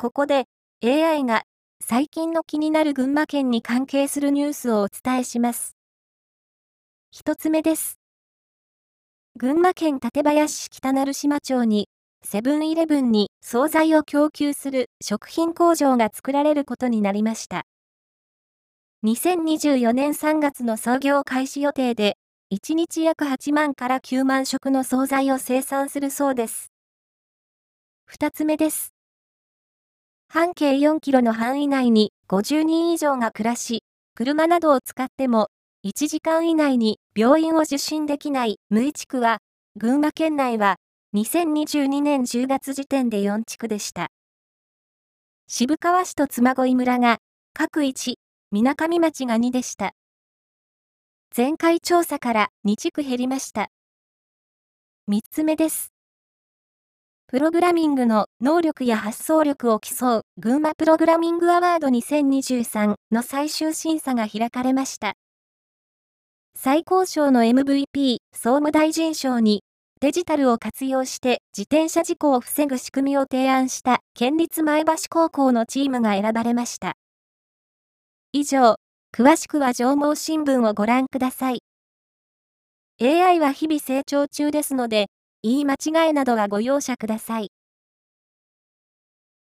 ここで AI が最近の気になる群馬県に関係するニュースをお伝えします。一つ目です。群馬県館林市北成島町にセブンイレブンに惣菜を供給する食品工場が作られることになりました。2024年3月の創業開始予定で、1日約8万から9万食の惣菜を生産するそうです。二つ目です。半径4キロの範囲内に50人以上が暮らし、車などを使っても1時間以内に病院を受診できない無医地区は、群馬県内は2022年10月時点で4地区でした。渋川市と妻恋村が各1、水上町が2でした。前回調査から2地区減りました。3つ目です。プログラミングの能力や発想力を競う群馬プログラミングアワード2023の最終審査が開かれました。最高賞の MVP 総務大臣賞にデジタルを活用して自転車事故を防ぐ仕組みを提案した県立前橋高校のチームが選ばれました。以上、詳しくは上毛新聞をご覧ください。AI は日々成長中ですので、言い間違いなどはご容赦ください。